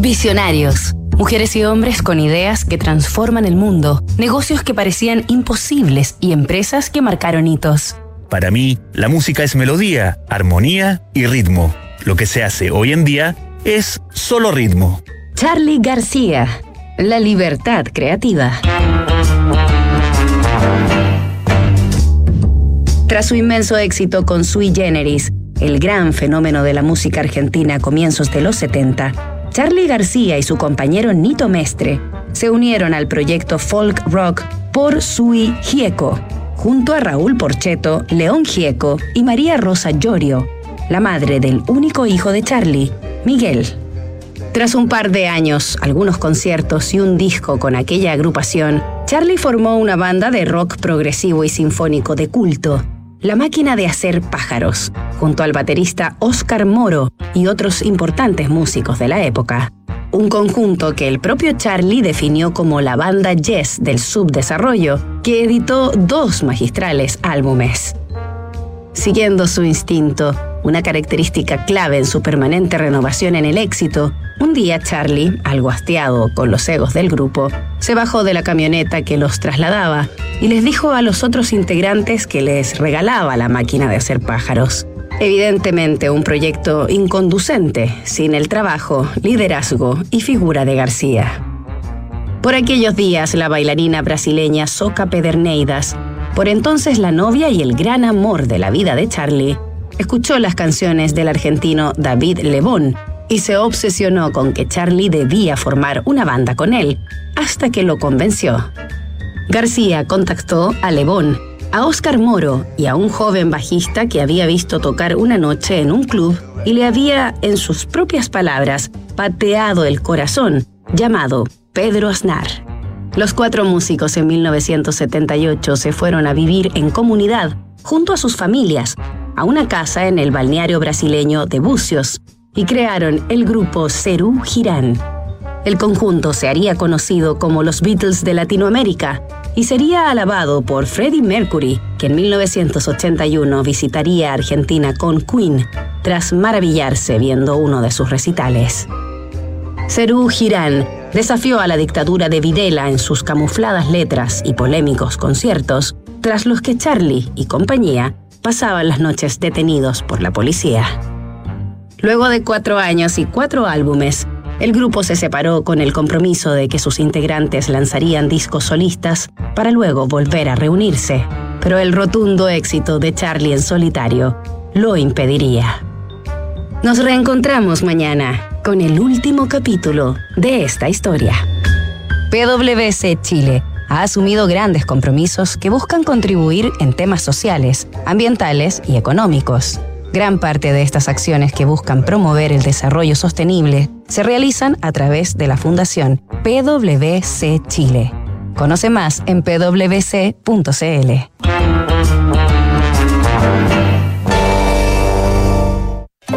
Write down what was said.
Visionarios. Mujeres y hombres con ideas que transforman el mundo, negocios que parecían imposibles y empresas que marcaron hitos. Para mí, la música es melodía, armonía y ritmo. Lo que se hace hoy en día es solo ritmo. Charlie García, la libertad creativa. Tras su inmenso éxito con Sui Generis, el gran fenómeno de la música argentina a comienzos de los 70, Charlie García y su compañero Nito Mestre se unieron al proyecto folk rock por Sui Gieco, junto a Raúl Porcheto, León Gieco y María Rosa Llorio, la madre del único hijo de Charlie, Miguel. Tras un par de años, algunos conciertos y un disco con aquella agrupación, Charlie formó una banda de rock progresivo y sinfónico de culto, La Máquina de Hacer Pájaros, junto al baterista Oscar Moro y otros importantes músicos de la época. Un conjunto que el propio Charlie definió como la banda Yes del subdesarrollo, que editó dos magistrales álbumes. Siguiendo su instinto, una característica clave en su permanente renovación en el éxito, un día Charlie, algo hastiado con los egos del grupo, se bajó de la camioneta que los trasladaba y les dijo a los otros integrantes que les regalaba la máquina de hacer pájaros. Evidentemente un proyecto inconducente, sin el trabajo, liderazgo y figura de García. Por aquellos días, la bailarina brasileña Soca Pederneidas, por entonces la novia y el gran amor de la vida de Charlie, escuchó las canciones del argentino David Lebón y se obsesionó con que Charlie debía formar una banda con él, hasta que lo convenció. García contactó a Lebón, a Oscar Moro y a un joven bajista que había visto tocar una noche en un club y le había, en sus propias palabras, pateado el corazón, llamado Pedro Aznar. Los cuatro músicos en 1978 se fueron a vivir en comunidad, junto a sus familias, a una casa en el balneario brasileño de Bucios, y crearon el grupo Cerú Girán. El conjunto se haría conocido como los Beatles de Latinoamérica y sería alabado por Freddie Mercury, que en 1981 visitaría Argentina con Queen tras maravillarse viendo uno de sus recitales. Cerú Girán desafió a la dictadura de Videla en sus camufladas letras y polémicos conciertos, tras los que Charlie y compañía pasaban las noches detenidos por la policía. Luego de cuatro años y cuatro álbumes, el grupo se separó con el compromiso de que sus integrantes lanzarían discos solistas para luego volver a reunirse, pero el rotundo éxito de Charlie en solitario lo impediría. Nos reencontramos mañana con el último capítulo de esta historia. PwC Chile ha asumido grandes compromisos que buscan contribuir en temas sociales, ambientales y económicos. Gran parte de estas acciones que buscan promover el desarrollo sostenible se realizan a través de la Fundación PwC Chile. Conoce más en pwc.cl.